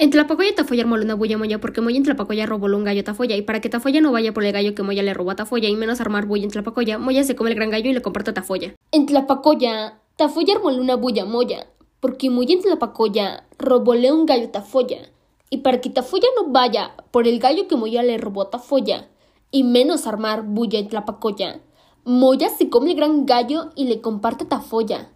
En Tlapacoya Tafoya armó una bulla moya porque Moya en Tlapacoya robó un gallo Tafoya y para que Tafoya no vaya por el gallo que Moya le robó a Tafoya y menos armar bulla en Tlapacoya, Moya se come el gran gallo y le comparte a Tafoya. En Tlapacoya, Tafoya armó una bulla moya porque Moya en Tlapacoya robóle un gallo Tafoya y para que Tafoya no vaya por el gallo que Moya le robó a Tafoya y menos armar bulla en Tlapacoya, Moya se come el gran gallo y le comparte a Tafoya.